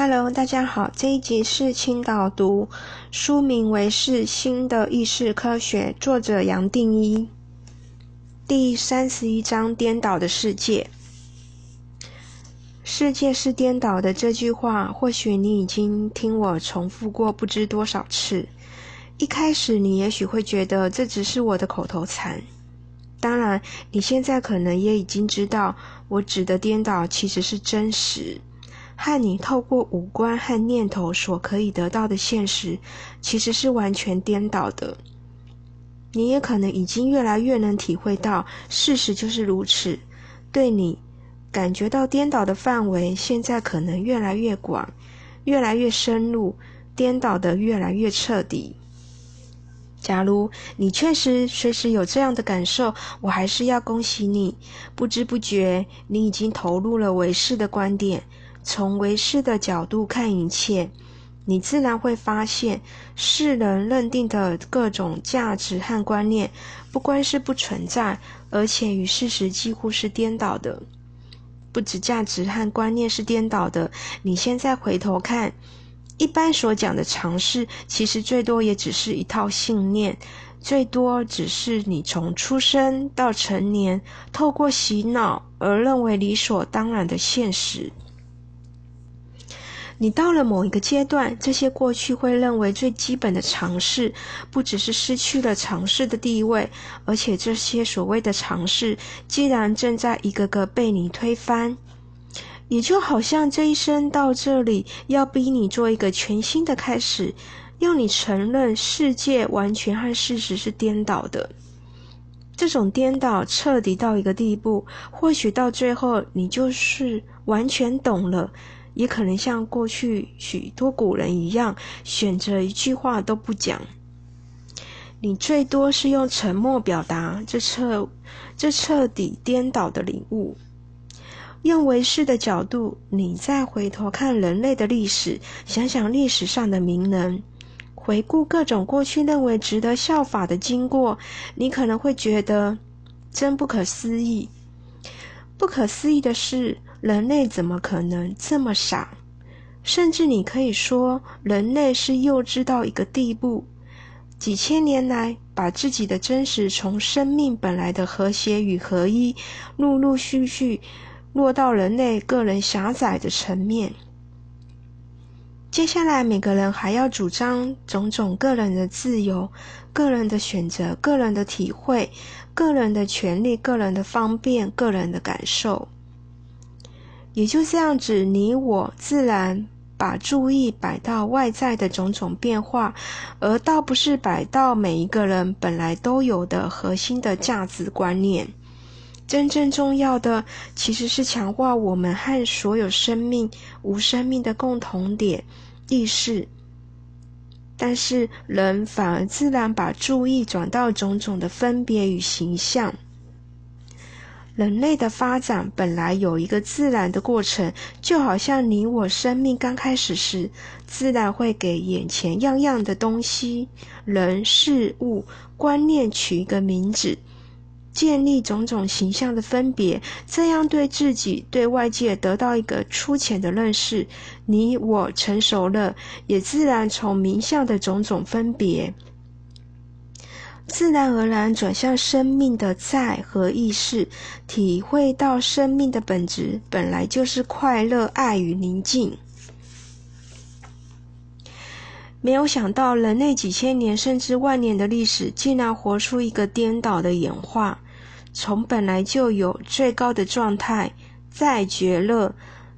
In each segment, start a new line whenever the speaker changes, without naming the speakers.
Hello，大家好，这一集是青岛读，书名为是新的意识科学，作者杨定一，第三十一章颠倒的世界。世界是颠倒的这句话，或许你已经听我重复过不知多少次。一开始你也许会觉得这只是我的口头禅，当然你现在可能也已经知道，我指的颠倒其实是真实。和你透过五官和念头所可以得到的现实，其实是完全颠倒的。你也可能已经越来越能体会到，事实就是如此。对你感觉到颠倒的范围，现在可能越来越广，越来越深入，颠倒的越来越彻底。假如你确实随时有这样的感受，我还是要恭喜你，不知不觉你已经投入了唯识的观点。从为师的角度看一切，你自然会发现，世人认定的各种价值和观念，不光是不存在，而且与事实几乎是颠倒的。不止价值和观念是颠倒的，你现在回头看，一般所讲的常识，其实最多也只是一套信念，最多只是你从出生到成年，透过洗脑而认为理所当然的现实。你到了某一个阶段，这些过去会认为最基本的尝试，不只是失去了尝试的地位，而且这些所谓的尝试，既然正在一个个被你推翻。也就好像这一生到这里，要逼你做一个全新的开始，要你承认世界完全和事实是颠倒的。这种颠倒彻底到一个地步，或许到最后你就是完全懂了。也可能像过去许多古人一样，选择一句话都不讲。你最多是用沉默表达这彻这彻底颠倒的领悟。用唯识的角度，你再回头看人类的历史，想想历史上的名人，回顾各种过去认为值得效法的经过，你可能会觉得真不可思议。不可思议的是。人类怎么可能这么傻？甚至你可以说，人类是幼稚到一个地步。几千年来，把自己的真实从生命本来的和谐与合一，陆陆续续落到人类个人狭窄的层面。接下来，每个人还要主张种种个人的自由、个人的选择、个人的体会、个人的权利、个人的方便、个人的感受。也就这样子，你我自然把注意摆到外在的种种变化，而倒不是摆到每一个人本来都有的核心的价值观念。真正重要的，其实是强化我们和所有生命、无生命的共同点意识。但是人反而自然把注意转到种种的分别与形象。人类的发展本来有一个自然的过程，就好像你我生命刚开始时，自然会给眼前样样的东西、人、事物、观念取一个名字，建立种种形象的分别，这样对自己、对外界得到一个粗浅的认识。你我成熟了，也自然从名相的种种分别。自然而然转向生命的在和意识，体会到生命的本质本来就是快乐、爱与宁静。没有想到，人类几千年甚至万年的历史，竟然活出一个颠倒的演化，从本来就有最高的状态在觉乐，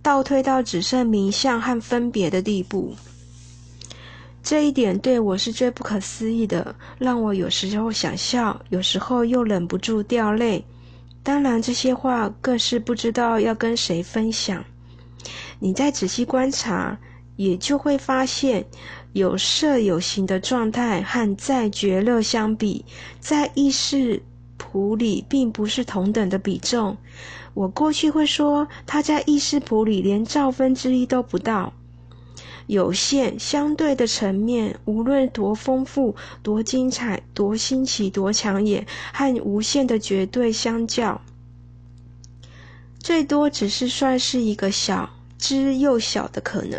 倒退到只剩名相和分别的地步。这一点对我是最不可思议的，让我有时候想笑，有时候又忍不住掉泪。当然，这些话更是不知道要跟谁分享。你再仔细观察，也就会发现，有色有形的状态和在觉乐相比，在意识谱里并不是同等的比重。我过去会说，他在意识谱里连兆分之一都不到。有限相对的层面，无论多丰富、多精彩、多新奇、多抢眼，和无限的绝对相较，最多只是算是一个小之又小的可能。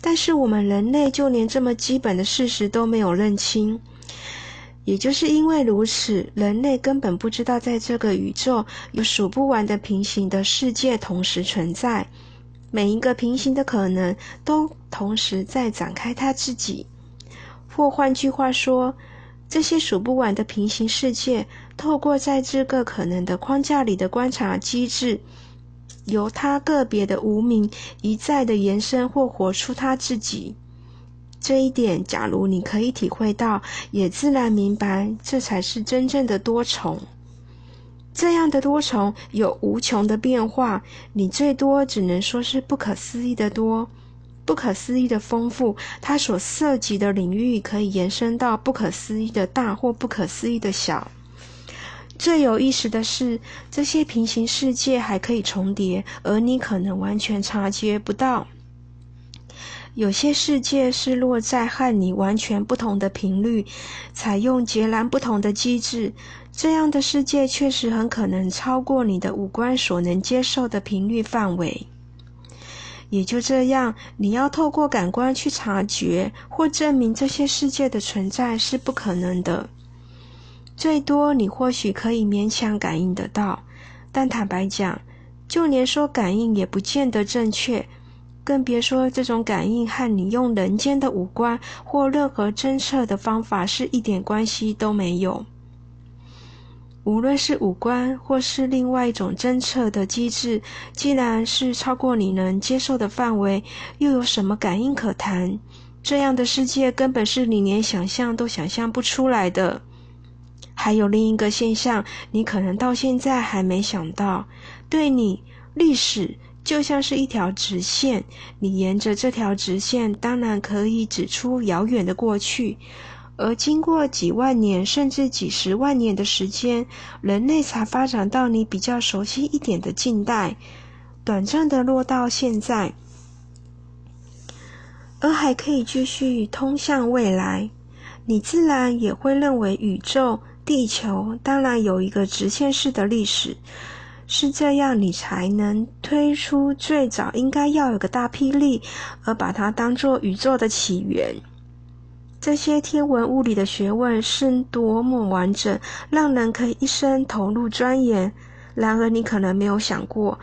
但是我们人类就连这么基本的事实都没有认清。也就是因为如此，人类根本不知道，在这个宇宙有数不完的平行的世界同时存在，每一个平行的可能都同时在展开它自己。或换句话说，这些数不完的平行世界，透过在这个可能的框架里的观察机制，由他个别的无名一再的延伸或活出他自己。这一点，假如你可以体会到，也自然明白，这才是真正的多重。这样的多重有无穷的变化，你最多只能说是不可思议的多，不可思议的丰富。它所涉及的领域可以延伸到不可思议的大或不可思议的小。最有意思的是，这些平行世界还可以重叠，而你可能完全察觉不到。有些世界是落在和你完全不同的频率，采用截然不同的机制。这样的世界确实很可能超过你的五官所能接受的频率范围。也就这样，你要透过感官去察觉或证明这些世界的存在是不可能的。最多你或许可以勉强感应得到，但坦白讲，就连说感应也不见得正确。更别说这种感应和你用人间的五官或任何侦测的方法是一点关系都没有。无论是五官或是另外一种侦测的机制，既然是超过你能接受的范围，又有什么感应可谈？这样的世界根本是你连想象都想象不出来的。还有另一个现象，你可能到现在还没想到，对你历史。就像是一条直线，你沿着这条直线，当然可以指出遥远的过去。而经过几万年甚至几十万年的时间，人类才发展到你比较熟悉一点的近代，短暂的落到现在，而还可以继续通向未来。你自然也会认为宇宙、地球当然有一个直线式的历史。是这样，你才能推出最早应该要有个大霹雳，而把它当做宇宙的起源。这些天文物理的学问是多么完整，让人可以一生投入钻研。然而，你可能没有想过，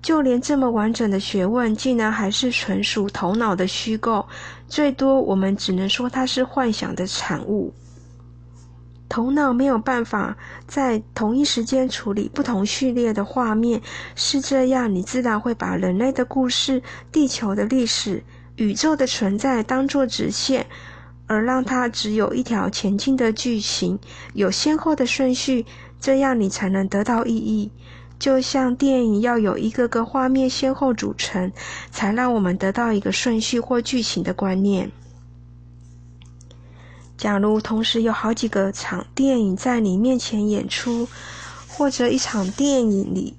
就连这么完整的学问，竟然还是纯属头脑的虚构。最多，我们只能说它是幻想的产物。头脑没有办法在同一时间处理不同序列的画面，是这样，你自然会把人类的故事、地球的历史、宇宙的存在当作直线，而让它只有一条前进的剧情，有先后的顺序，这样你才能得到意义。就像电影要有一个个画面先后组成，才让我们得到一个顺序或剧情的观念。假如同时有好几个场电影在你面前演出，或者一场电影里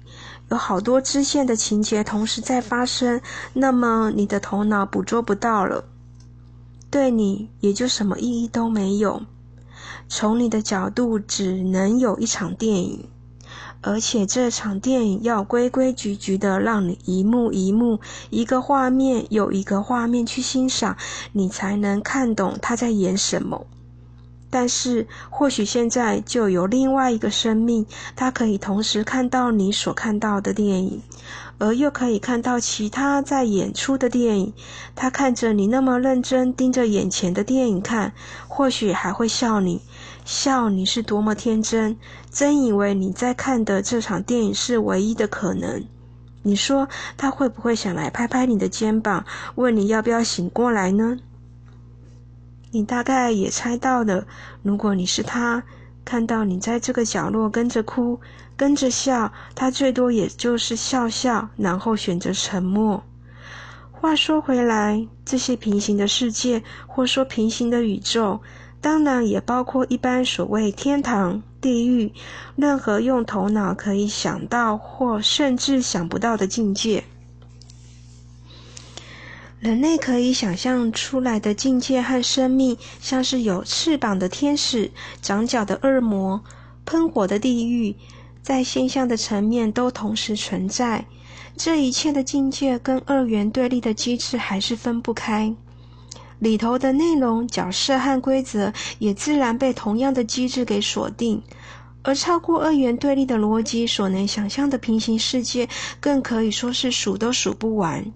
有好多支线的情节同时在发生，那么你的头脑捕捉不到了，对你也就什么意义都没有。从你的角度，只能有一场电影，而且这场电影要规规矩矩的让你一幕一幕、一个画面有一个画面去欣赏，你才能看懂他在演什么。但是，或许现在就有另外一个生命，它可以同时看到你所看到的电影，而又可以看到其他在演出的电影。他看着你那么认真盯着眼前的电影看，或许还会笑你，笑你是多么天真，真以为你在看的这场电影是唯一的可能。你说他会不会想来拍拍你的肩膀，问你要不要醒过来呢？你大概也猜到了，如果你是他，看到你在这个角落跟着哭、跟着笑，他最多也就是笑笑，然后选择沉默。话说回来，这些平行的世界，或说平行的宇宙，当然也包括一般所谓天堂、地狱，任何用头脑可以想到或甚至想不到的境界。人类可以想象出来的境界和生命，像是有翅膀的天使、长角的恶魔、喷火的地狱，在现象的层面都同时存在。这一切的境界跟二元对立的机制还是分不开。里头的内容、角色和规则也自然被同样的机制给锁定。而超过二元对立的逻辑所能想象的平行世界，更可以说是数都数不完。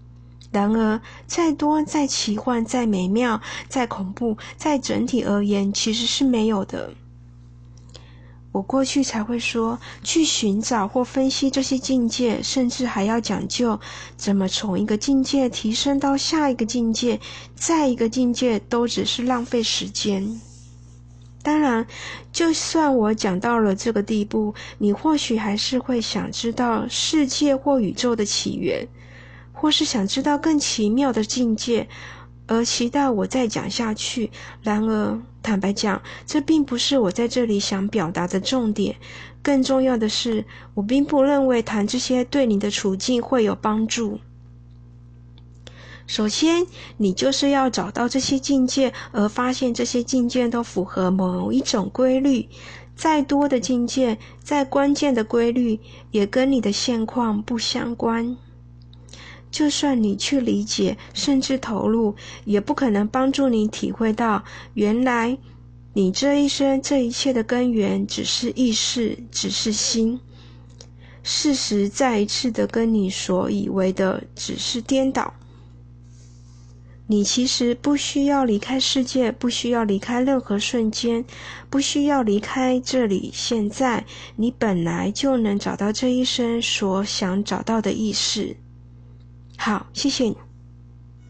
然而，再多、再奇幻、再美妙、再恐怖，在整体而言，其实是没有的。我过去才会说，去寻找或分析这些境界，甚至还要讲究怎么从一个境界提升到下一个境界，再一个境界，都只是浪费时间。当然，就算我讲到了这个地步，你或许还是会想知道世界或宇宙的起源。或是想知道更奇妙的境界，而期待我再讲下去。然而，坦白讲，这并不是我在这里想表达的重点。更重要的是，我并不认为谈这些对你的处境会有帮助。首先，你就是要找到这些境界，而发现这些境界都符合某一种规律。再多的境界，再关键的规律，也跟你的现况不相关。就算你去理解，甚至投入，也不可能帮助你体会到，原来你这一生这一切的根源只是意识，只是心。事实再一次的跟你所以为的只是颠倒。你其实不需要离开世界，不需要离开任何瞬间，不需要离开这里。现在，你本来就能找到这一生所想找到的意识。好，谢谢你。